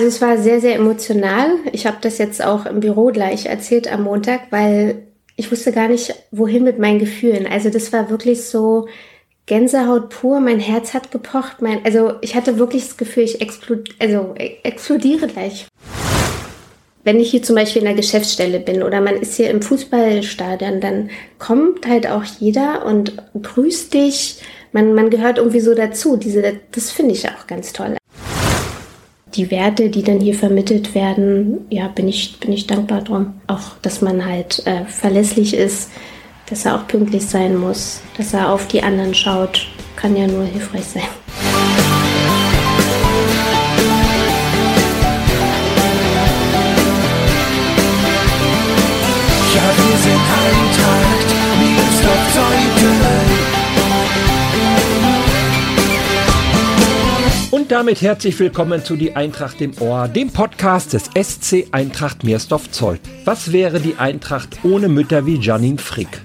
Also es war sehr, sehr emotional. Ich habe das jetzt auch im Büro gleich erzählt am Montag, weil ich wusste gar nicht, wohin mit meinen Gefühlen. Also das war wirklich so Gänsehaut pur. Mein Herz hat gepocht. Mein, also ich hatte wirklich das Gefühl, ich explod, also explodiere gleich. Wenn ich hier zum Beispiel in der Geschäftsstelle bin oder man ist hier im Fußballstadion, dann kommt halt auch jeder und grüßt dich. Man, man gehört irgendwie so dazu. Diese, das finde ich auch ganz toll die Werte, die dann hier vermittelt werden, ja, bin ich, bin ich dankbar drum. Auch, dass man halt äh, verlässlich ist, dass er auch pünktlich sein muss, dass er auf die anderen schaut, kann ja nur hilfreich sein. Und damit herzlich willkommen zu Die Eintracht im Ohr, dem Podcast des SC Eintracht Meersdorf-Zeug. Was wäre die Eintracht ohne Mütter wie Janine Frick?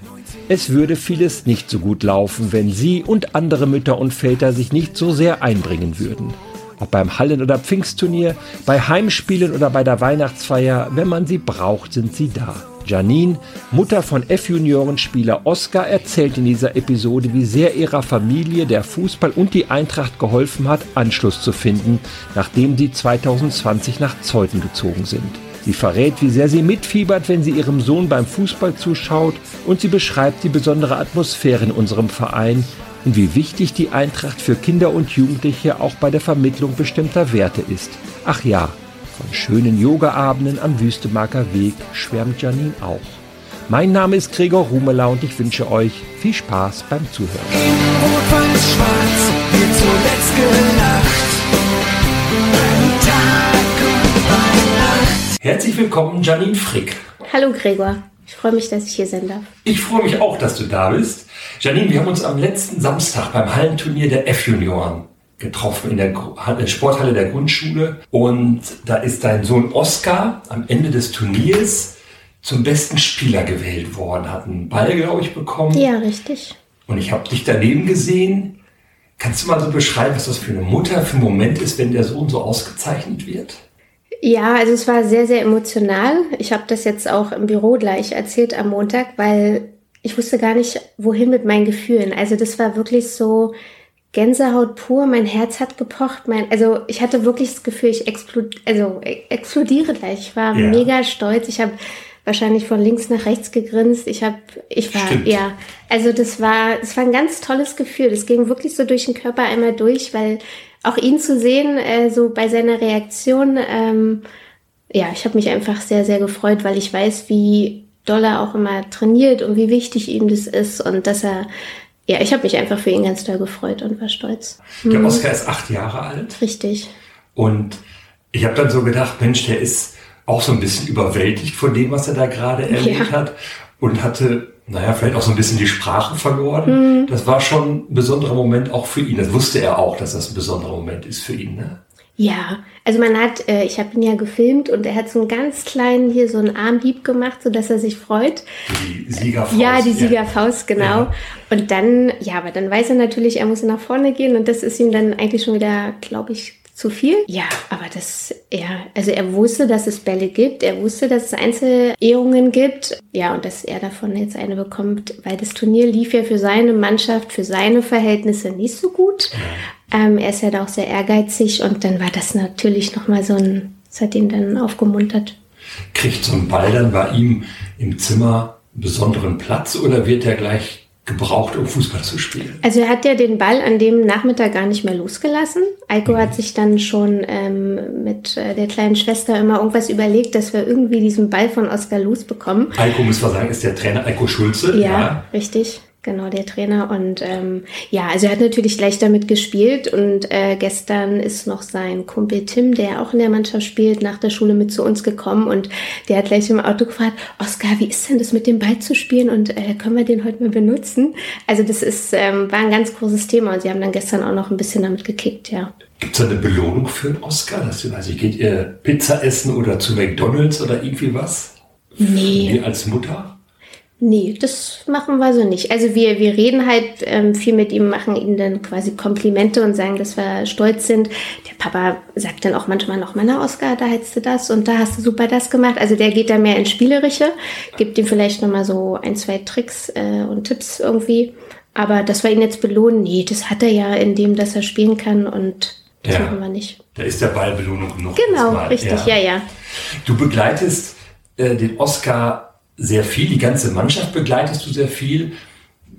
Es würde vieles nicht so gut laufen, wenn sie und andere Mütter und Väter sich nicht so sehr einbringen würden. Ob beim Hallen- oder Pfingstturnier, bei Heimspielen oder bei der Weihnachtsfeier, wenn man sie braucht, sind sie da. Janine, Mutter von F-Juniorenspieler Oscar, erzählt in dieser Episode, wie sehr ihrer Familie der Fußball und die Eintracht geholfen hat, Anschluss zu finden, nachdem sie 2020 nach Zeuthen gezogen sind. Sie verrät, wie sehr sie mitfiebert, wenn sie ihrem Sohn beim Fußball zuschaut und sie beschreibt die besondere Atmosphäre in unserem Verein und wie wichtig die Eintracht für Kinder und Jugendliche auch bei der Vermittlung bestimmter Werte ist. Ach ja, von schönen Yogaabenden am Wüstemarker Weg schwärmt Janine auch. Mein Name ist Gregor Rumela und ich wünsche euch viel Spaß beim Zuhören. In Rot-Weiß-Schwarz wird zuletzt gelacht. Bei Tag und bei Nacht. Herzlich willkommen, Janine Frick. Hallo Gregor, ich freue mich, dass ich hier sein darf. Ich freue mich auch, dass du da bist. Janine, wir haben uns am letzten Samstag beim Hallenturnier der F-Junioren getroffen in der Sporthalle der Grundschule. Und da ist dein Sohn Oskar am Ende des Turniers zum besten Spieler gewählt worden, hat einen Ball, glaube ich, bekommen. Ja, richtig. Und ich habe dich daneben gesehen. Kannst du mal so beschreiben, was das für eine Mutter für ein Moment ist, wenn der Sohn so ausgezeichnet wird? Ja, also es war sehr, sehr emotional. Ich habe das jetzt auch im Büro gleich erzählt am Montag, weil ich wusste gar nicht, wohin mit meinen Gefühlen. Also das war wirklich so Gänsehaut pur. Mein Herz hat gepocht. Mein, also ich hatte wirklich das Gefühl, ich explod, also e- explodiere gleich. Ich war Ja. mega stolz. Ich habe wahrscheinlich von links nach rechts gegrinst. Ich habe, ich war, Stimmt. ja, also das war, das war ein ganz tolles Gefühl. Das ging wirklich so durch den Körper einmal durch, weil auch ihn zu sehen, äh, so bei seiner Reaktion, ähm, ja, ich habe mich einfach sehr, sehr gefreut, weil ich weiß, wie doll er auch immer trainiert und wie wichtig ihm das ist und dass er, ja, ich habe mich einfach für ihn ganz doll gefreut und war stolz. Der Oskar ist acht Jahre alt. Richtig. Und ich habe dann so gedacht, Mensch, der ist auch so ein bisschen überwältigt von dem, was er da gerade erlebt Ja. hat. Und hatte, naja, vielleicht auch so ein bisschen die Sprache verloren. Mhm. Das war schon ein besonderer Moment auch für ihn. Das wusste er auch, dass das ein besonderer Moment ist für ihn. Ne? Ja, also man hat, äh, ich habe ihn ja gefilmt und er hat so einen ganz kleinen hier so einen Armhieb gemacht, so dass er sich freut. Die Siegerfaust. Ja, die Siegerfaust, genau. Ja. Und dann, ja, aber dann weiß er natürlich, er muss nach vorne gehen und das ist ihm dann eigentlich schon wieder, glaube ich, zu viel. Ja, aber das, ja, also er wusste, dass es Bälle gibt, er wusste, dass es Einzelehrungen gibt. Ja, und dass er davon jetzt eine bekommt, weil das Turnier lief ja für seine Mannschaft, für seine Verhältnisse nicht so gut. Ähm, er ist ja da auch sehr ehrgeizig und dann war das natürlich nochmal so ein, das hat ihn dann aufgemuntert. Kriegt so ein Ball dann bei ihm im Zimmer einen besonderen Platz oder wird er gleich gebraucht, um Fußball zu spielen? Also er hat ja den Ball an dem Nachmittag gar nicht mehr losgelassen. Eiko hat sich dann schon ähm, mit äh, der kleinen Schwester immer irgendwas überlegt, dass wir irgendwie diesen Ball von Oskar losbekommen. Eiko, muss man sagen, ist der Trainer Eiko Schulze. Ja, richtig. Genau, der Trainer. Und ähm, ja, also er hat natürlich gleich damit gespielt. Und äh, gestern ist noch sein Kumpel Tim, der auch in der Mannschaft spielt, nach der Schule mit zu uns gekommen. Und der hat gleich im Auto gefragt, Oskar, wie ist denn das mit dem Ball zu spielen? Und äh, können wir den heute mal benutzen? Also das ist, ähm, war ein ganz großes Thema. Und sie haben dann gestern auch noch ein bisschen damit gekickt, ja. Gibt es da eine Belohnung für einen Oscar? Dass du, ich, geht ihr Pizza essen oder zu McDonalds oder irgendwie was? Nee. Ihr als Mutter? Nee, das machen wir so nicht. Also wir, wir reden halt ähm, viel mit ihm, machen ihm dann quasi Komplimente und sagen, dass wir stolz sind. Der aber sagt dann auch manchmal noch, na Oscar, da hättest du das und da hast du super das gemacht. Also der geht da mehr ins Spielerische, gibt ihm vielleicht nochmal so ein, zwei Tricks äh, und Tipps irgendwie. Aber dass wir ihn jetzt belohnen, nee, das hat er ja in dem, dass er spielen kann und das Ja. machen wir nicht. Da ist der Ball Belohnung genug. Genau, richtig, ja, ja. Du begleitest äh, den Oscar sehr viel, die ganze Mannschaft begleitest du sehr viel.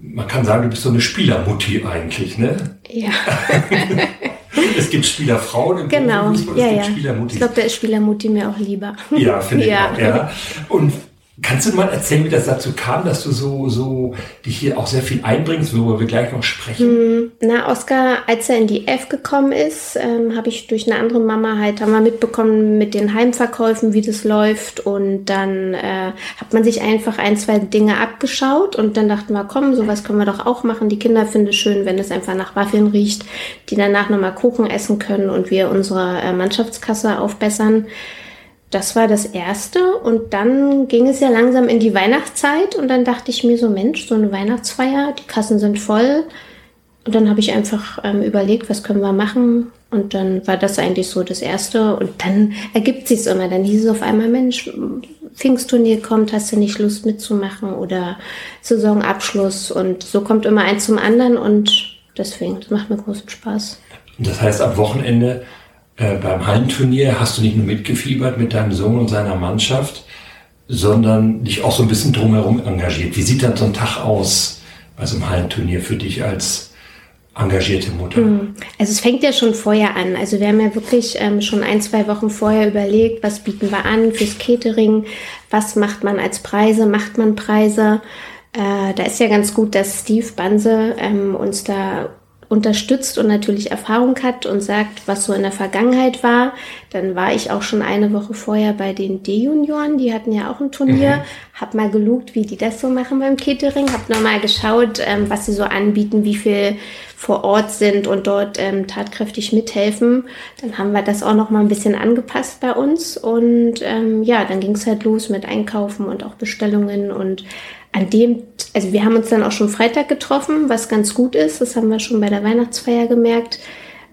Man kann sagen, du bist so eine Spielermutti eigentlich, ne? Ja, Es gibt Spielerfrauen im genau. Profifußball, Ja, es ja. gibt Spielermutti. Ich glaube, da ist Spielermutti mir auch lieber. Ja, finde ich Ja. auch, ja. Und kannst du mal erzählen, wie das dazu kam, dass du so, so dich hier auch sehr viel einbringst, worüber wir gleich noch sprechen? Na, Oskar, als er in die F gekommen ist, ähm, habe ich durch eine andere Mama halt, haben wir mitbekommen mit den Heimverkäufen, wie das läuft. Und dann äh, hat man sich einfach ein, zwei Dinge abgeschaut und dann dachten wir, komm, sowas können wir doch auch machen. Die Kinder finden es schön, wenn es einfach nach Waffeln riecht, die danach nochmal Kuchen essen können und wir unsere äh, Mannschaftskasse aufbessern. Das war das Erste und dann ging es ja langsam in die Weihnachtszeit und dann dachte ich mir so, Mensch, so eine Weihnachtsfeier, die Kassen sind voll. Und dann habe ich einfach ähm, überlegt, was können wir machen. Und dann war das eigentlich so das Erste. Und dann ergibt sich's immer. Dann hieß es auf einmal, Mensch, Pfingstturnier kommt, hast du nicht Lust mitzumachen oder Saisonabschluss. Und so kommt immer eins zum anderen und deswegen, das macht mir großen Spaß. Und das heißt, am Wochenende äh, beim Hallenturnier hast du nicht nur mitgefiebert mit deinem Sohn und seiner Mannschaft, sondern dich auch so ein bisschen drumherum engagiert. Wie sieht dann so ein Tag aus bei so einem Hallenturnier für dich als engagierte Mutter? Also es fängt ja schon vorher an. Also wir haben ja wirklich ähm, schon ein, zwei Wochen vorher überlegt, was bieten wir an fürs Catering, was macht man als Preise, macht man Preise. Äh, da ist ja ganz gut, dass Steve Banse ähm, uns da unterstützt und natürlich Erfahrung hat und sagt, was so in der Vergangenheit war. Dann war ich auch schon eine Woche vorher bei den D-Junioren, die hatten ja auch ein Turnier, hab mal gelugt, wie die das so machen beim Catering, hab nochmal geschaut, ähm, was sie so anbieten, wie viel vor Ort sind und dort ähm, tatkräftig mithelfen. Dann haben wir das auch noch mal ein bisschen angepasst bei uns und ähm, ja, dann ging es halt los mit Einkaufen und auch Bestellungen und an dem, also wir haben uns dann auch schon Freitag getroffen, was ganz gut ist. Das haben wir schon bei der Weihnachtsfeier gemerkt.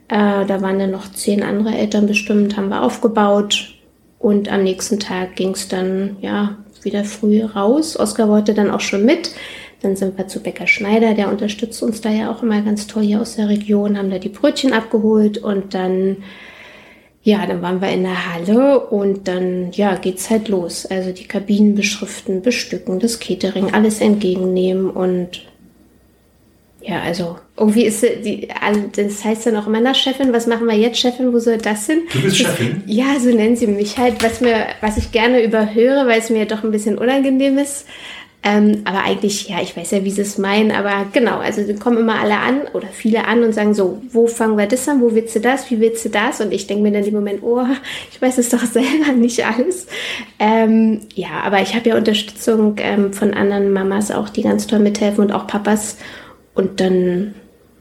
Äh, da waren dann noch zehn andere Eltern bestimmt, haben wir aufgebaut und am nächsten Tag ging es dann ja wieder früh raus. Oskar wollte dann auch schon mit. Dann sind wir zu Bäcker Schneider, der unterstützt uns da ja auch immer ganz toll hier aus der Region, haben da die Brötchen abgeholt und dann, ja, dann waren wir in der Halle und dann, ja, geht's halt los. Also die Kabinen beschriften, bestücken, das Catering, alles entgegennehmen und ja, also irgendwie ist die, all- das heißt dann auch immer, na Chefin, was machen wir jetzt, Chefin, wo soll das hin? Du bist Chefin? Ja, so nennen sie mich halt, was mir, was ich gerne überhöre, weil es mir doch ein bisschen unangenehm ist. Ähm, aber eigentlich, ja, ich weiß ja, wie sie es meinen, aber genau, also kommen immer alle an oder viele an und sagen so, wo fangen wir das an, wo willst du das, wie willst du das? Und ich denke mir dann im Moment, oh, ich weiß es doch selber nicht alles. Ähm, ja, aber ich habe ja Unterstützung ähm, von anderen Mamas auch, die ganz toll mithelfen und auch Papas. Und dann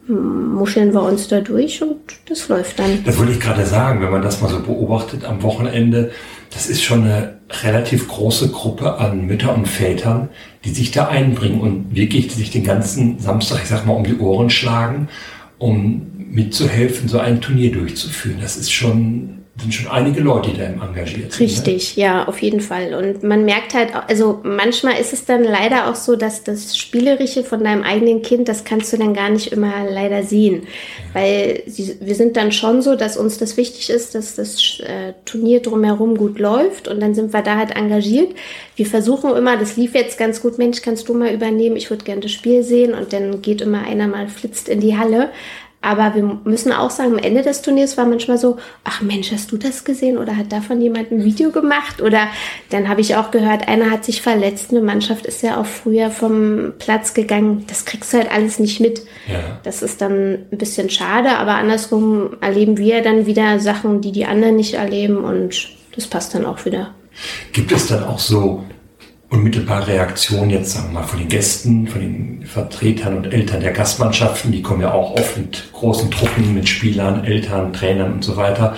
muscheln wir uns da durch und das läuft dann. Das wollte ich gerade sagen, wenn man das mal so beobachtet am Wochenende, das ist schon eine relativ große Gruppe an Müttern und Vätern, die sich da einbringen und wirklich sich den ganzen Samstag, ich sag mal, um die Ohren schlagen, um mitzuhelfen, so ein Turnier durchzuführen. Das ist schon, sind schon einige Leute, die da im engagiert sind. Ne? Richtig, ja, auf jeden Fall. Und man merkt halt, also manchmal ist es dann leider auch so, dass das Spielerische von deinem eigenen Kind, das kannst du dann gar nicht immer leider sehen. Weil sie, wir sind dann schon so, dass uns das wichtig ist, dass das äh, Turnier drumherum gut läuft und dann sind wir da halt engagiert. Wir versuchen immer, das lief jetzt ganz gut, Mensch, kannst du mal übernehmen, ich würde gerne das Spiel sehen und dann geht immer einer mal flitzt in die Halle. Aber wir müssen auch sagen, am Ende des Turniers war manchmal so, ach Mensch, hast du das gesehen oder hat davon jemand ein Video gemacht? Oder dann habe ich auch gehört, einer hat sich verletzt, eine Mannschaft ist ja auch früher vom Platz gegangen. Das kriegst du halt alles nicht mit. Ja. Das ist dann ein bisschen schade, aber andersrum erleben wir dann wieder Sachen, die die anderen nicht erleben und das passt dann auch wieder. Gibt es dann auch so unmittelbare Reaktionen jetzt, sagen wir mal, von den Gästen, von den Vertretern und Eltern der Gastmannschaften, die kommen ja auch oft mit großen Truppen, mit Spielern, Eltern, Trainern und so weiter,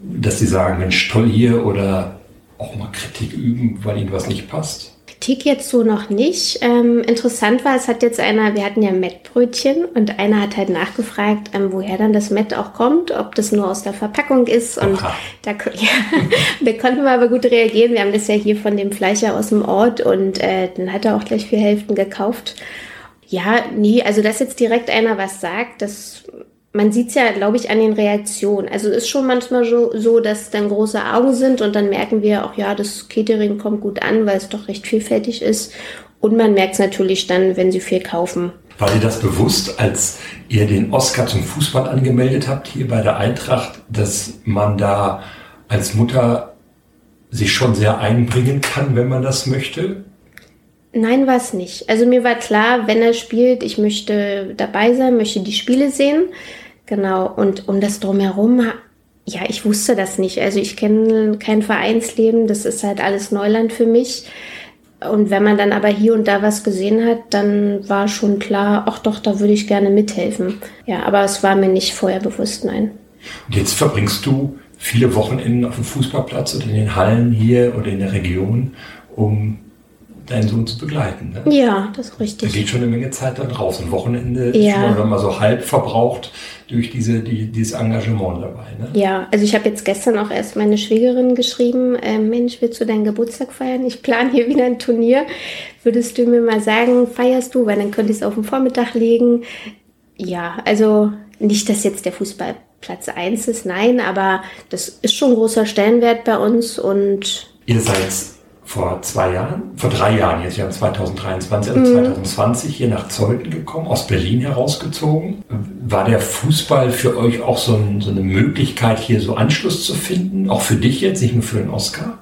dass sie sagen, Mensch, toll hier oder auch mal Kritik üben, weil ihnen was nicht passt? Kritik jetzt so noch nicht. Ähm, interessant war, es hat jetzt einer, wir hatten ja Mettbrötchen und einer hat halt nachgefragt, ähm, woher dann das Mett auch kommt, ob das nur aus der Verpackung ist. Und Oha. da, ja, da konnten wir aber gut reagieren. Wir haben das ja hier von dem Fleischer aus dem Ort und äh, dann hat er auch gleich vier Hälften gekauft. Ja, nee, also dass jetzt direkt einer was sagt, das man sieht's ja, glaube ich, an den Reaktionen. Also ist schon manchmal so, so, dass dann große Augen sind und dann merken wir auch, ja, das Catering kommt gut an, weil es doch recht vielfältig ist. Und man merkt es natürlich dann, wenn sie viel kaufen. War dir das bewusst, als ihr den Oscar zum Fußball angemeldet habt, hier bei der Eintracht, dass man da als Mutter sich schon sehr einbringen kann, wenn man das möchte? Nein, war es nicht. Also mir war klar, wenn er spielt, ich möchte dabei sein, möchte die Spiele sehen. Genau. Und um das drumherum, ja, ich wusste das nicht. Also ich kenne kein Vereinsleben, das ist halt alles Neuland für mich. Und wenn man dann aber hier und da was gesehen hat, dann war schon klar, ach doch, da würde ich gerne mithelfen. Ja, aber es war mir nicht vorher bewusst, nein. Und jetzt verbringst du viele Wochenenden auf dem Fußballplatz oder in den Hallen hier oder in der Region, um deinen Sohn zu begleiten. Ne? Ja, das ist Da richtig. geht schon eine Menge Zeit dann raus. Ein Wochenende Ja. ist schon mal, so halb verbraucht durch diese, die, dieses Engagement dabei. Ne? Ja, also ich habe jetzt gestern auch erst meine Schwägerin geschrieben, äh, Mensch, willst du deinen Geburtstag feiern? Ich plane hier wieder ein Turnier. Würdest du mir mal sagen, feierst du? Weil dann könnte ich es auf den Vormittag legen. Ja, also nicht, dass jetzt der Fußball Platz 1 ist, nein, aber das ist schon großer Stellenwert bei uns und Ihr seid vor zwei Jahren, vor drei Jahren, jetzt haben 2023, also 2020 hier nach Zeuthen gekommen, aus Berlin herausgezogen. War der Fußball für euch auch so, ein, so eine Möglichkeit, hier so Anschluss zu finden? Auch für dich jetzt, nicht nur für den Oscar?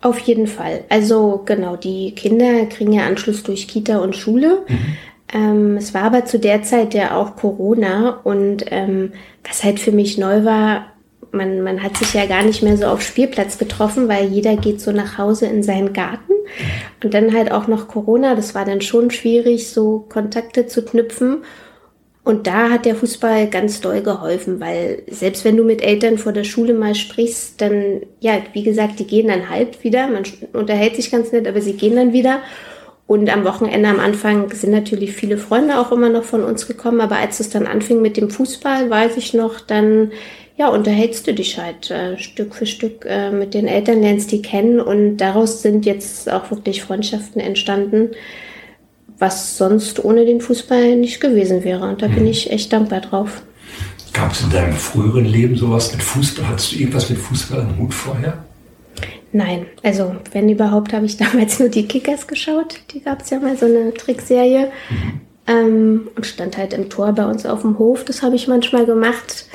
Auf jeden Fall. Also genau, die Kinder kriegen ja Anschluss durch Kita und Schule. Ähm, es war aber zu der Zeit ja auch Corona und ähm, was halt für mich neu war, man, man hat sich ja gar nicht mehr so auf Spielplatz getroffen, weil jeder geht so nach Hause in seinen Garten. Und dann halt auch noch Corona, das war dann schon schwierig, so Kontakte zu knüpfen. Und da hat der Fußball ganz doll geholfen, weil selbst wenn du mit Eltern vor der Schule mal sprichst, dann, ja, wie gesagt, die gehen dann halb wieder. Man unterhält sich ganz nett, aber sie gehen dann wieder. Und am Wochenende am Anfang sind natürlich viele Freunde auch immer noch von uns gekommen. Aber als es dann anfing mit dem Fußball, weiß ich noch, dann, ja, unterhältst du dich halt äh, Stück für Stück äh, mit den Eltern, lernst die kennen. Und daraus sind jetzt auch wirklich Freundschaften entstanden was sonst ohne den Fußball nicht gewesen wäre. Und da bin ich echt dankbar drauf. Gab es in deinem früheren Leben sowas mit Fußball? Hattest du irgendwas mit Fußball am Hut vorher? Nein, also wenn überhaupt, habe ich damals nur die Kickers geschaut. Die gab es ja mal so eine Trickserie. Ähm, und stand halt im Tor bei uns auf dem Hof. Das habe ich manchmal gemacht.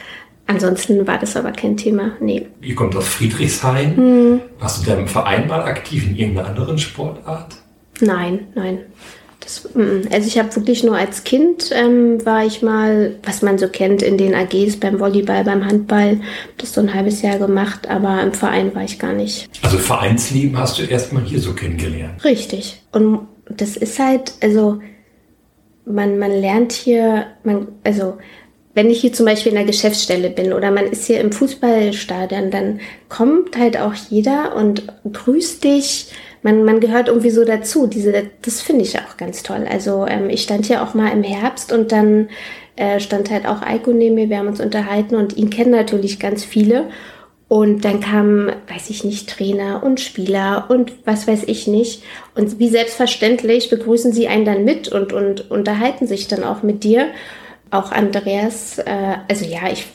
Ansonsten war das aber kein Thema. Nee. Ihr kommt aus Friedrichshain. Warst du da im Verein mal aktiv in irgendeiner anderen Sportart? Nein, nein. Das, mm, also ich habe wirklich nur als Kind ähm, war ich mal, was man so kennt in den AGs beim Volleyball, beim Handball, das so ein halbes Jahr gemacht, aber im Verein war ich gar nicht. Also Vereinsleben hast du erst mal hier so kennengelernt. Richtig. Und das ist halt, also man, man lernt hier, man, also wenn ich hier zum Beispiel in der Geschäftsstelle bin oder man ist hier im Fußballstadion, dann kommt halt auch jeder und grüßt dich. Man, man gehört irgendwie so dazu. Diese, das finde ich auch ganz toll. Also ähm, ich stand hier auch mal im Herbst und dann äh, stand halt auch Eiko neben mir. Wir haben uns unterhalten und ihn kennen natürlich ganz viele. Und dann kamen, weiß ich nicht, Trainer und Spieler und was weiß ich nicht. Und wie selbstverständlich begrüßen sie einen dann mit und, und unterhalten sich dann auch mit dir. Auch Andreas, äh, also ja, ich,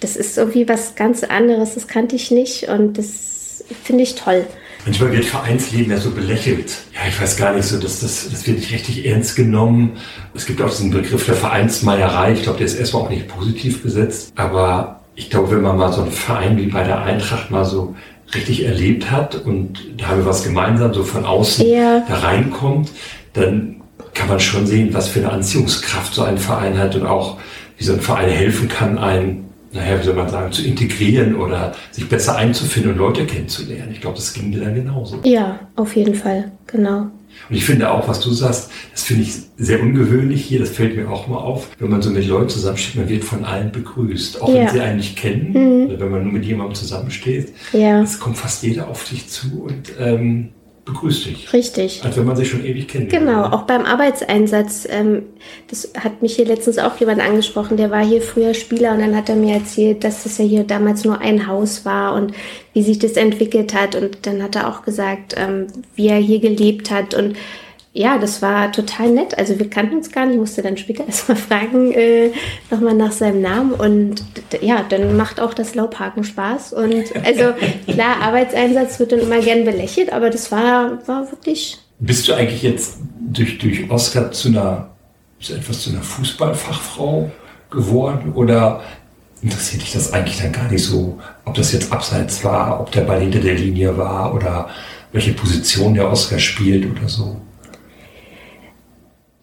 das ist irgendwie was ganz anderes, das kannte ich nicht und das finde ich toll. Manchmal wird Vereinsleben ja so belächelt. Ja, ich weiß gar nicht so, dass das, das wird nicht richtig ernst genommen. Es gibt auch diesen Begriff der Vereinsmeierei. Ich glaube, der ist erstmal auch nicht positiv besetzt. Aber ich glaube, wenn man mal so einen Verein wie bei der Eintracht mal so richtig erlebt hat und da haben wir was gemeinsam so von außen Ja. da reinkommt, dann kann man schon sehen, was für eine Anziehungskraft so ein Verein hat und auch wie so ein Verein helfen kann, einen, naja, wie soll man sagen, zu integrieren oder sich besser einzufinden und Leute kennenzulernen. Ich glaube, das ging dir dann genauso. Ja, auf jeden Fall, genau. Und ich finde auch, was du sagst, das finde ich sehr ungewöhnlich hier, das fällt mir auch mal auf, wenn man so mit Leuten zusammensteht, man wird von allen begrüßt, auch wenn Ja. sie einen nicht kennen oder wenn man nur mit jemandem zusammensteht. Ja. Es kommt fast jeder auf dich zu und ähm, begrüßt dich. Richtig. Als wenn man sich schon ewig kennt. Genau, auch beim Arbeitseinsatz. Ähm, das hat mich hier letztens auch jemand angesprochen, der war hier früher Spieler und dann hat er mir erzählt, dass das ja hier damals nur ein Haus war und wie sich das entwickelt hat. Und dann hat er auch gesagt, ähm, wie er hier gelebt hat und ja, das war total nett. Also wir kannten uns gar nicht. Ich musste dann später erstmal fragen, äh, nochmal nach seinem Namen. Und ja, dann macht auch das Laubhaken Spaß. Und also klar, Arbeitseinsatz wird dann immer gern belächelt, aber das war, war wirklich. Bist du eigentlich jetzt durch, durch Oscar zu einer, zu etwas zu einer Fußballfachfrau geworden? Oder interessiert dich das eigentlich dann gar nicht so, ob das jetzt abseits war, ob der Ball hinter der Linie war oder welche Position der Oscar spielt oder so?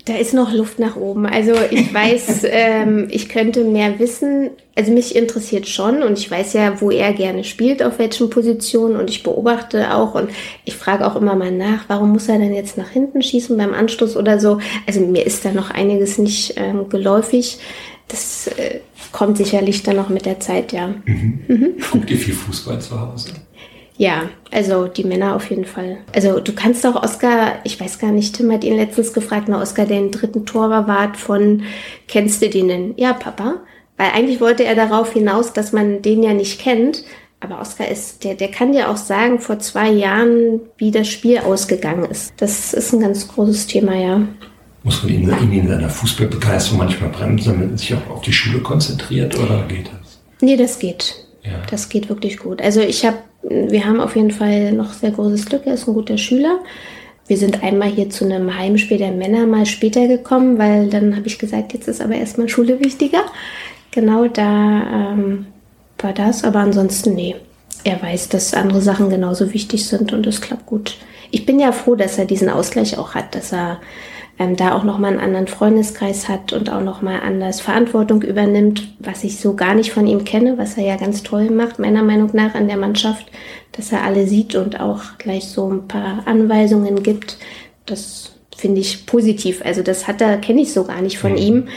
Da ist noch Luft nach oben. Also ich weiß, ähm, ich könnte mehr wissen. Also mich interessiert schon und ich weiß ja, wo er gerne spielt, auf welchen Positionen und ich beobachte auch und ich frage auch immer mal nach, warum muss er denn jetzt nach hinten schießen beim Anstoß oder so. Also mir ist da noch einiges nicht ähm, geläufig. Das äh, kommt sicherlich dann noch mit der Zeit, ja. Mhm. Mhm. Guckt ihr viel Fußball zu Hause? Ja, also die Männer auf jeden Fall. Also du kannst auch Oscar, ich weiß gar nicht, Tim hat ihn letztens gefragt, na Oscar, den dritten Torwart von, kennst du den denn? Ja, Papa. Weil eigentlich wollte er darauf hinaus, dass man den ja nicht kennt. Aber Oscar ist, der, der kann dir auch sagen, vor zwei Jahren, wie das Spiel ausgegangen ist. Das ist ein ganz großes Thema, ja. Muss man ihn, ihn in seiner Fußballbegeisterung manchmal bremsen, damit er sich auch auf die Schule konzentriert oder geht das? Nee, das geht. Ja. Das geht wirklich gut. Also ich habe wir haben auf jeden Fall noch sehr großes Glück. Er ist ein guter Schüler. Wir sind einmal hier zu einem Heimspiel der Männer mal später gekommen, weil dann habe ich gesagt, jetzt ist aber erstmal Schule wichtiger. Genau da ähm, war das, aber ansonsten nee. Er weiß, dass andere Sachen genauso wichtig sind und es klappt gut. Ich bin ja froh, dass er diesen Ausgleich auch hat, dass er ähm, da auch nochmal einen anderen Freundeskreis hat und auch nochmal anders Verantwortung übernimmt, was ich so gar nicht von ihm kenne, was er ja ganz toll macht, meiner Meinung nach an der Mannschaft, dass er alle sieht und auch gleich so ein paar Anweisungen gibt. Das finde ich positiv. Also das hat er, kenne ich so gar nicht von mhm. ihm.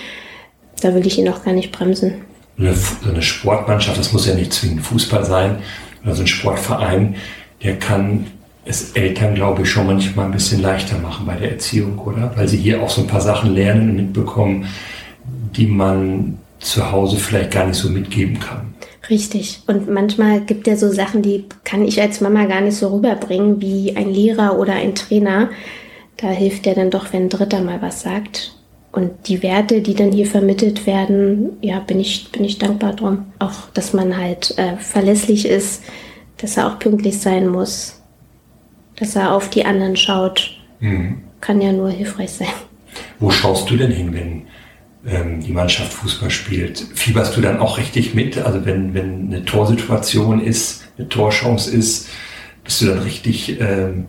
Da will ich ihn auch gar nicht bremsen. Eine, eine Sportmannschaft, das muss ja nicht zwingend Fußball sein, also ein Sportverein, der kann es Eltern, glaube ich, schon manchmal ein bisschen leichter machen bei der Erziehung, oder? Weil sie hier auch so ein paar Sachen lernen und mitbekommen, die man zu Hause vielleicht gar nicht so mitgeben kann. Richtig. Und manchmal gibt er so Sachen, die kann ich als Mama gar nicht so rüberbringen wie ein Lehrer oder ein Trainer. Da hilft er dann doch, wenn ein Dritter mal was sagt. Und die Werte, die dann hier vermittelt werden, ja, bin ich, bin ich dankbar drum. Auch, dass man halt äh, verlässlich ist, dass er auch pünktlich sein muss, dass er auf die anderen schaut. Mhm. Kann ja nur hilfreich sein. Wo schaust du denn hin, wenn ähm, die Mannschaft Fußball spielt? Fieberst du dann auch richtig mit? Also wenn, wenn eine Torsituation ist, eine Torchance ist, bist du dann richtig ähm,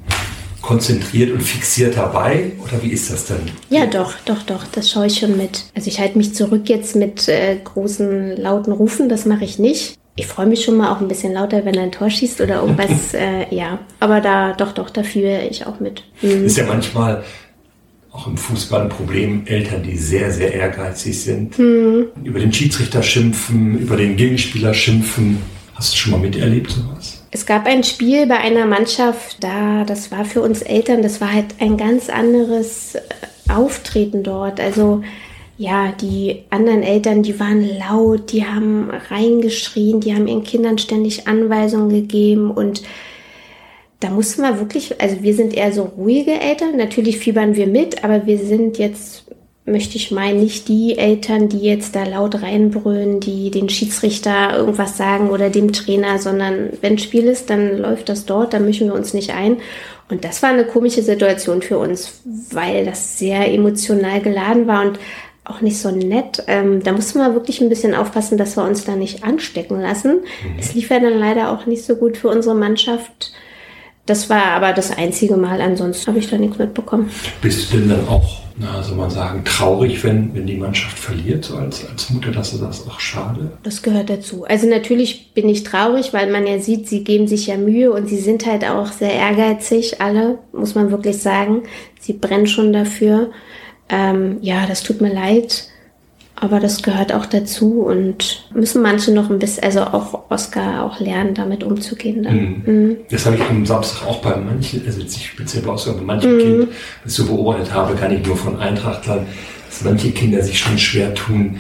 konzentriert und fixiert dabei? Oder wie ist das denn? Ja, doch, doch, doch, das schaue ich schon mit. Also ich halte mich zurück jetzt mit äh, großen, lauten Rufen, das mache ich nicht. Ich freue mich schon mal auch ein bisschen lauter, wenn er ein Tor schießt oder irgendwas. äh, ja, aber da, doch, doch, da führe ich auch mit. Mhm. Ist ja manchmal auch im Fußball ein Problem, Eltern, die sehr, sehr ehrgeizig sind, mhm. über den Schiedsrichter schimpfen, über den Gegenspieler schimpfen. Hast du schon mal miterlebt sowas? Es gab ein Spiel bei einer Mannschaft, da, das war für uns Eltern, das war halt ein ganz anderes äh, Auftreten dort. Also ja, die anderen Eltern, die waren laut, die haben reingeschrien, die haben ihren Kindern ständig Anweisungen gegeben und da mussten wir wirklich, also wir sind eher so ruhige Eltern, natürlich fiebern wir mit, aber wir sind jetzt, möchte ich meinen, nicht die Eltern, die jetzt da laut reinbrüllen, die den Schiedsrichter irgendwas sagen oder dem Trainer, sondern wenn Spiel ist, dann läuft das dort, dann mischen wir uns nicht ein. Und das war eine komische Situation für uns, weil das sehr emotional geladen war und auch nicht so nett. Ähm, da mussten wir wirklich ein bisschen aufpassen, dass wir uns da nicht anstecken lassen. Mhm. Es lief ja dann leider auch nicht so gut für unsere Mannschaft. Das war aber das einzige Mal, ansonsten habe ich da nichts mitbekommen. Bist du denn dann auch, na, soll man sagen, traurig, wenn, wenn die Mannschaft verliert, so als, als Mutter, dass du sagst, ach schade? Das gehört dazu. Also natürlich bin ich traurig, weil man ja sieht, sie geben sich ja Mühe und sie sind halt auch sehr ehrgeizig, alle, muss man wirklich sagen. Sie brennen schon dafür. Ähm, ja, das tut mir leid. Aber das gehört auch dazu und müssen manche noch ein bisschen, also auch Oscar auch lernen, damit umzugehen. Dann. Mhm. Mhm. Das habe ich am Samstag auch bei manchen, also jetzt nicht speziell bei Oscar, bei manchen mhm. Kindern, was ich so beobachtet habe, kann ich nur von Eintrachtlern, dass manche Kinder sich schon schwer tun,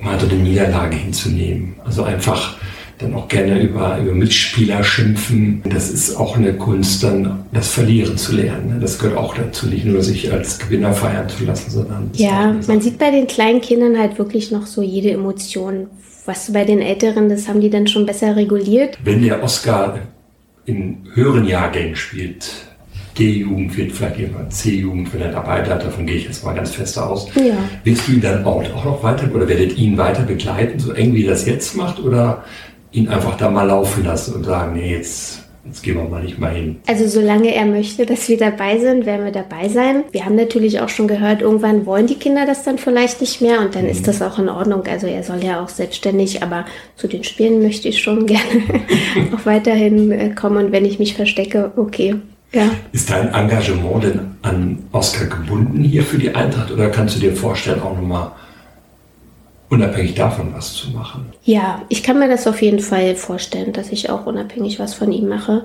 mal so eine Niederlage hinzunehmen. Also einfach dann auch gerne über, über Mitspieler schimpfen. Das ist auch eine Kunst, dann das Verlieren zu lernen. Das gehört auch dazu, nicht nur sich als Gewinner feiern zu lassen, sondern. Ja, man sieht bei den kleinen Kindern halt wirklich noch so jede Emotion. Was bei den Älteren, das haben die dann schon besser reguliert. Wenn der Oscar in höheren Jahrgängen spielt, D-Jugend wird vielleicht jemand C-Jugend, wenn er dabei hat, davon gehe ich jetzt mal ganz fest aus. Ja. Wirst du ihn dann auch, auch noch weiter oder werdet ihn weiter begleiten, so eng wie er das jetzt macht? Oder ihn einfach da mal laufen lassen und sagen, nee, jetzt, jetzt gehen wir mal nicht mal hin. Also solange er möchte, dass wir dabei sind, werden wir dabei sein. Wir haben natürlich auch schon gehört, irgendwann wollen die Kinder das dann vielleicht nicht mehr und dann mhm. ist das auch in Ordnung. Also er soll ja auch selbstständig, aber zu den Spielen möchte ich schon gerne auch weiterhin äh, kommen und wenn ich mich verstecke, okay. Ja. Ist dein Engagement denn an Oscar gebunden hier für die Eintracht oder kannst du dir vorstellen, auch nochmal unabhängig davon was zu machen. Ja, ich kann mir das auf jeden Fall vorstellen, dass ich auch unabhängig was von ihm mache,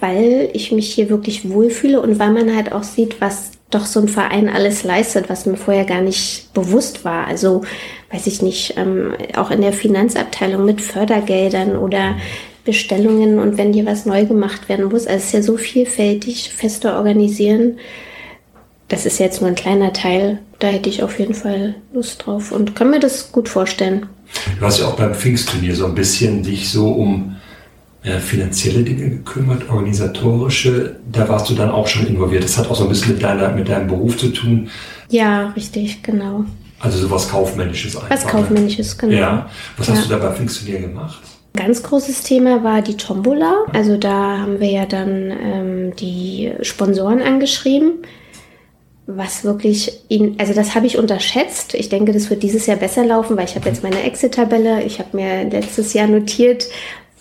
weil ich mich hier wirklich wohlfühle und weil man halt auch sieht, was doch so ein Verein alles leistet, was mir vorher gar nicht bewusst war. Also, weiß ich nicht, ähm, auch in der Finanzabteilung mit Fördergeldern oder Bestellungen und wenn hier was neu gemacht werden muss. Also es ist ja so vielfältig, Feste organisieren das ist jetzt nur ein kleiner Teil. Da hätte ich auf jeden Fall Lust drauf und kann mir das gut vorstellen. Du hast ja auch beim Pfingstturnier so ein bisschen dich so um äh, finanzielle Dinge gekümmert, organisatorische. Da warst du dann auch schon involviert. Das hat auch so ein bisschen mit, deiner, mit deinem Beruf zu tun. Ja, richtig, genau. Also so was Kaufmännisches einfach. Was ne? Kaufmännisches, genau. Ja. Was hast ja. du da beim Pfingstturnier gemacht? Ganz großes Thema war die Tombola. Also da haben wir ja dann ähm, die Sponsoren angeschrieben was wirklich ihn, also das habe ich unterschätzt. Ich denke, das wird dieses Jahr besser laufen, weil ich habe jetzt meine Exit-Tabelle. Ich habe mir letztes Jahr notiert,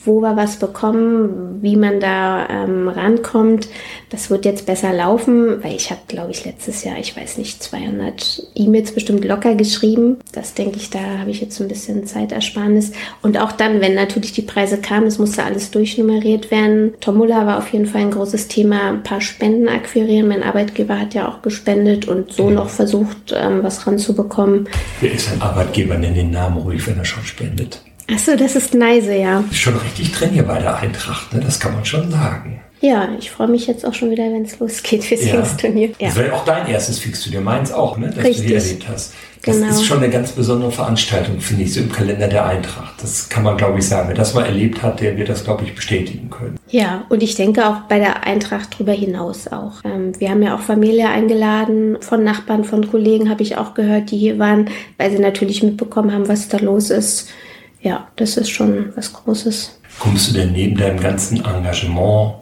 wo wir was bekommen, wie man da ähm, rankommt. Das wird jetzt besser laufen, weil ich habe, glaube ich, letztes Jahr, ich weiß nicht, 200 E-Mails bestimmt locker geschrieben. Das denke ich, da habe ich jetzt ein bisschen Zeitersparnis. Und auch dann, wenn natürlich die Preise kamen, es musste alles durchnummeriert werden. Tomula war auf jeden Fall ein großes Thema. Ein paar Spenden akquirieren. Mein Arbeitgeber hat ja auch gespendet und so noch versucht, ähm, was ranzubekommen. Wer ist ein Arbeitgeber? Nenn den Namen ruhig, wenn er schon spendet. Achso, das ist Neise, ja. Schon richtig drin hier bei der Eintracht, ne? das kann man schon sagen. Ja, ich freue mich jetzt auch schon wieder, wenn es losgeht fürs ja. Pfingstturnier. Ja. Das wäre auch dein erstes Pfingstturnier, meins auch, ne? dass Richtig. du hier erlebt hast. Das genau. ist schon eine ganz besondere Veranstaltung, finde ich, so im Kalender der Eintracht. Das kann man, glaube ich, sagen. Wer das mal erlebt hat, der wird das, glaube ich, bestätigen können. Ja, und ich denke auch bei der Eintracht darüber hinaus auch. Ähm, wir haben ja auch Familie eingeladen, von Nachbarn, von Kollegen habe ich auch gehört, die hier waren, weil sie natürlich mitbekommen haben, was da los ist ja, das ist schon was Großes. Kommst du denn neben deinem ganzen Engagement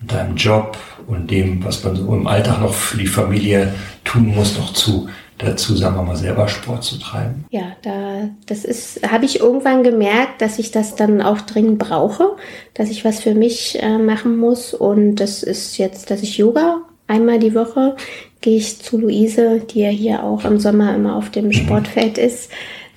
und deinem Job und dem, was man so im Alltag noch für die Familie tun muss, noch zu dazu, sagen wir mal, selber Sport zu treiben? Ja, da, das ist, habe ich irgendwann gemerkt, dass ich das dann auch dringend brauche, dass ich was für mich äh, machen muss. Und das ist jetzt, dass ich Yoga einmal die Woche gehe ich zu Luise, die ja hier auch im Sommer immer auf dem mhm. Sportfeld ist.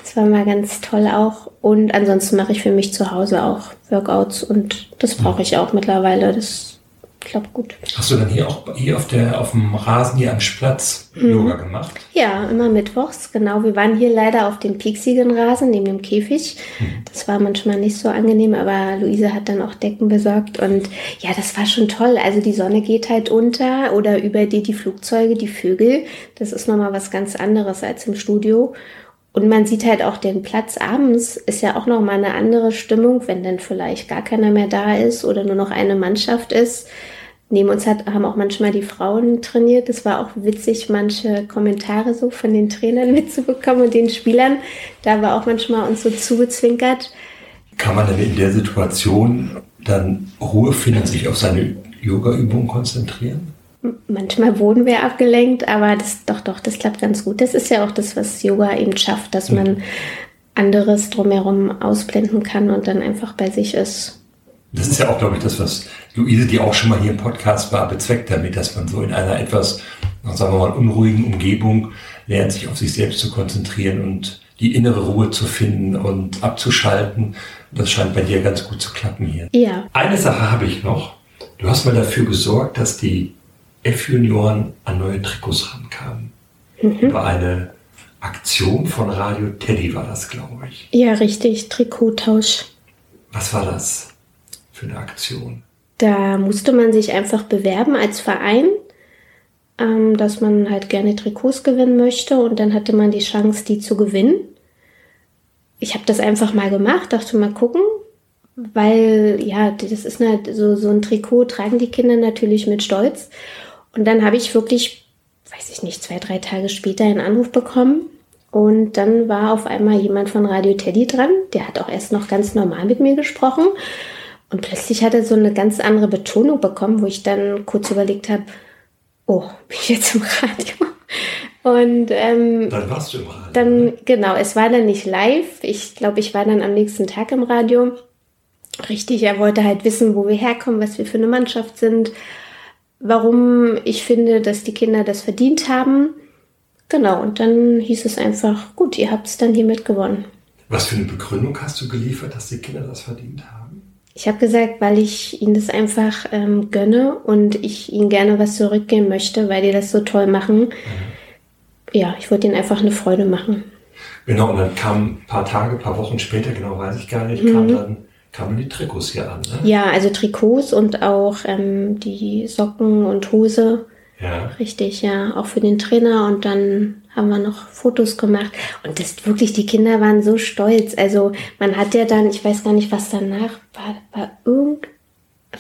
Das war mal ganz toll auch. Und ansonsten mache ich für mich zu Hause auch Workouts und das brauche ich auch mittlerweile. Das klappt gut. Hast du dann hier auch hier auf, der, auf dem Rasen hier am Platz mhm. Yoga gemacht? Ja, immer mittwochs, genau. Wir waren hier leider auf dem pieksigen Rasen neben dem Käfig. Mhm. Das war manchmal nicht so angenehm, aber Luise hat dann auch Decken besorgt und ja, das war schon toll. Also die Sonne geht halt unter oder über die, die Flugzeuge, die Vögel. Das ist nochmal was ganz anderes als im Studio. Und man sieht halt auch den Platz abends ist ja auch noch mal eine andere Stimmung, wenn dann vielleicht gar keiner mehr da ist oder nur noch eine Mannschaft ist. Neben uns hat, haben auch manchmal die Frauen trainiert. Das war auch witzig, manche Kommentare so von den Trainern mitzubekommen und den Spielern. Da war auch manchmal uns so zugezwinkert. Kann man denn in der Situation dann Ruhe finden, sich auf seine Yoga-Übung konzentrieren? Manchmal wurden wir abgelenkt, aber das doch, doch, das klappt ganz gut. Das ist ja auch das, was Yoga eben schafft, dass man anderes drumherum ausblenden kann und dann einfach bei sich ist. Das ist ja auch, glaube ich, das, was Luise, die auch schon mal hier im Podcast war, bezweckt damit, dass man so in einer etwas, sagen wir mal, unruhigen Umgebung lernt, sich auf sich selbst zu konzentrieren und die innere Ruhe zu finden und abzuschalten. Das scheint bei dir ganz gut zu klappen hier. Ja. Eine Sache habe ich noch. Du hast mal dafür gesorgt, dass die F-Junioren an neue Trikots rankamen. Über eine Aktion von Radio Teddy war das, glaube ich. Ja, richtig. Trikottausch. Was war das für eine Aktion? Da musste man sich einfach bewerben als Verein, ähm, dass man halt gerne Trikots gewinnen möchte und dann hatte man die Chance, die zu gewinnen. Ich habe das einfach mal gemacht, dachte mal gucken, weil ja, das ist eine, so, so ein Trikot tragen die Kinder natürlich mit Stolz. Und dann habe ich wirklich, weiß ich nicht, zwei, drei Tage später einen Anruf bekommen. Und dann war auf einmal jemand von Radio Teddy dran. Der hat auch erst noch ganz normal mit mir gesprochen. Und plötzlich hat er so eine ganz andere Betonung bekommen, wo ich dann kurz überlegt habe, oh, bin ich jetzt im Radio? Und ähm, Dann warst du im Radio. dann, genau, es war dann nicht live. Ich glaube, ich war dann am nächsten Tag im Radio. Richtig, er wollte halt wissen, wo wir herkommen, was wir für eine Mannschaft sind, warum ich finde, dass die Kinder das verdient haben. Genau, und dann hieß es einfach, gut, ihr habt es dann hiermit gewonnen. Was für eine Begründung hast du geliefert, dass die Kinder das verdient haben? Ich habe gesagt, weil ich ihnen das einfach ähm, gönne und ich ihnen gerne was zurückgeben möchte, weil die das so toll machen. Ja, ich wollte ihnen einfach eine Freude machen. Genau, und dann kam ein paar Tage, ein paar Wochen später, genau weiß ich gar nicht, kam dann, kamen die Trikots hier an. Ne? Ja, also Trikots und auch ähm, die Socken und Hose. Ja. Richtig, ja, auch für den Trainer und dann haben wir noch Fotos gemacht und das wirklich, die Kinder waren so stolz. Also man hat ja dann, ich weiß gar nicht, was danach war, war irgend,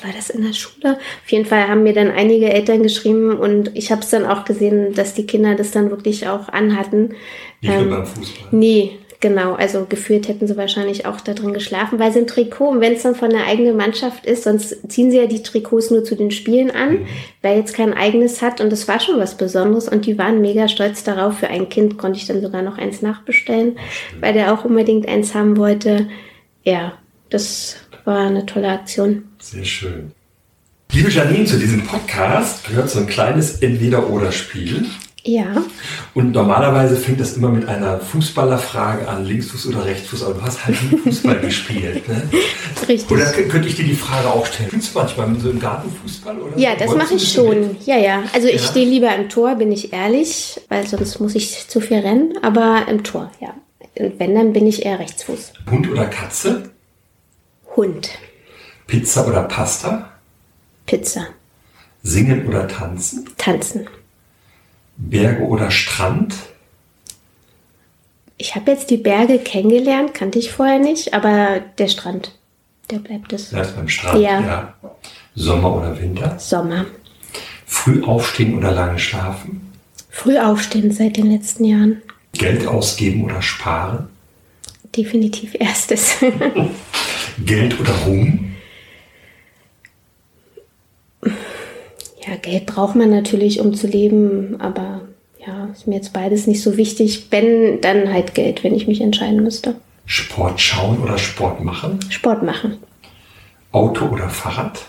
war das in der Schule? Auf jeden Fall haben mir dann einige Eltern geschrieben und ich habe es dann auch gesehen, dass die Kinder das dann wirklich auch anhatten. Nicht Ähm, nur beim Fußball. Nee, genau. Also gefühlt hätten sie wahrscheinlich auch da drin geschlafen, weil sie ein Trikot, und wenn es dann von der eigenen Mannschaft ist, sonst ziehen sie ja die Trikots nur zu den Spielen an, wer jetzt kein eigenes hat. Und das war schon was Besonderes und die waren mega stolz darauf. Für ein Kind konnte ich dann sogar noch eins nachbestellen, weil der auch unbedingt eins haben wollte. Ja, das war eine tolle Aktion. Sehr schön. Liebe Janine, zu diesem Podcast gehört so ein kleines Entweder-Oder-Spiel. Ja, Und normalerweise fängt das immer mit einer Fußballerfrage an, Linksfuß oder Rechtsfuß, aber du hast halt nie Fußball gespielt. Ne? richtig. Oder könnte ich dir die Frage auch stellen? Spielst du manchmal so im Gartenfußball? Oder Ja, das mache ich schon. mit? Ja, ja. Also ich Ja. stehe lieber im Tor, bin ich ehrlich, weil sonst muss ich zu viel rennen. Aber im Tor, ja. Und wenn, dann bin ich eher Rechtsfuß. Hund oder Katze? Hund, Pizza oder Pasta? Pizza, Singen oder tanzen? tanzen. Berge oder Strand? Ich habe jetzt die Berge kennengelernt, kannte ich vorher nicht, aber der Strand, der bleibt es. Bleibst beim Strand, Ja. Sommer oder Winter? Sommer. Früh aufstehen oder lange schlafen? Früh aufstehen seit den letzten Jahren. Geld ausgeben oder sparen? Definitiv erstes. Geld oder Ruhm? Ja, Geld braucht man natürlich, um zu leben, aber ja, ist mir jetzt beides nicht so wichtig. Wenn, dann halt Geld, wenn ich mich entscheiden müsste. Sport schauen oder Sport machen? Sport machen. Auto oder Fahrrad?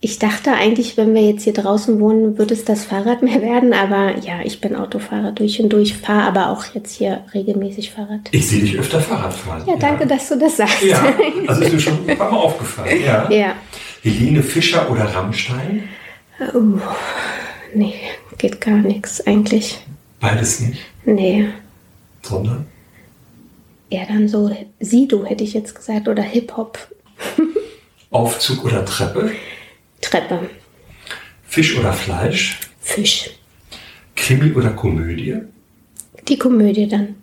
Ich dachte eigentlich, wenn wir jetzt hier draußen wohnen, würde es das Fahrrad mehr werden, aber ja, ich bin Autofahrer durch und durch, fahre aber auch jetzt hier regelmäßig Fahrrad. Ich sehe dich öfter Fahrrad fahren. Ja, danke, dass du das sagst. Ja, also ist mir schon ein paar Mal aufgefallen. Ja. Ja. Helene Fischer oder Rammstein? Uh, nee, geht gar nichts eigentlich. Beides nicht, Nee, sondern eher dann so Sido hätte ich jetzt gesagt oder Hip-Hop. Aufzug oder Treppe? Treppe, Fisch oder Fleisch? Fisch. Krimi oder Komödie? Die Komödie dann.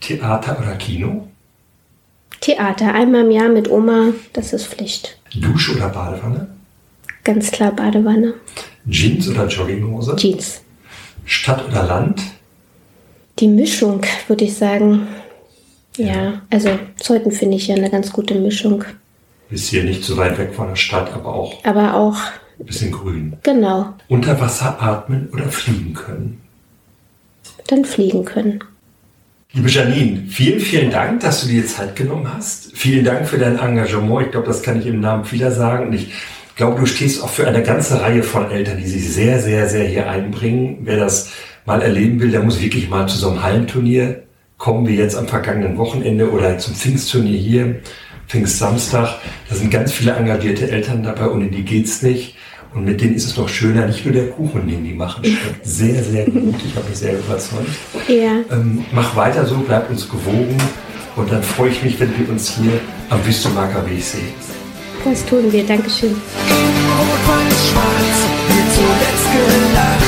Theater oder Kino? Theater, einmal im Jahr mit Oma, das ist Pflicht. Dusche oder Badewanne? Ganz klar Badewanne. Jeans oder Jogginghose? Jeans. Stadt oder Land? Die Mischung, würde ich sagen. Ja, also Zeuthen finde ich ja eine ganz gute Mischung. Ist hier nicht so weit weg von der Stadt, aber auch Aber auch, ein bisschen grün. genau, Unter Wasser atmen oder fliegen können? dann fliegen können. Liebe Janine, vielen, vielen Dank, dass du dir Zeit genommen hast. Vielen Dank für dein Engagement. Ich glaube, das kann ich im Namen vieler sagen. Und ich glaube, du stehst auch für eine ganze Reihe von Eltern, die sich sehr, sehr, sehr hier einbringen. Wer das mal erleben will, der muss wirklich mal zu so einem Hallenturnier kommen, wie jetzt am vergangenen Wochenende oder zum Pfingstturnier hier, Pfingstsamstag. Da sind ganz viele engagierte Eltern dabei, ohne die geht's nicht. Und mit denen ist es noch schöner, nicht nur der Kuchen, den die machen, schmeckt sehr, sehr gut. Ich habe mich sehr überzeugt. Ja. Ähm, mach weiter so, bleib uns gewogen. Und dann freue ich mich, wenn wir uns hier am Wüstemarker Weg sehen. Das tun wir. Dankeschön. Rot-Weiß-Schwarz wird zuletzt gelacht.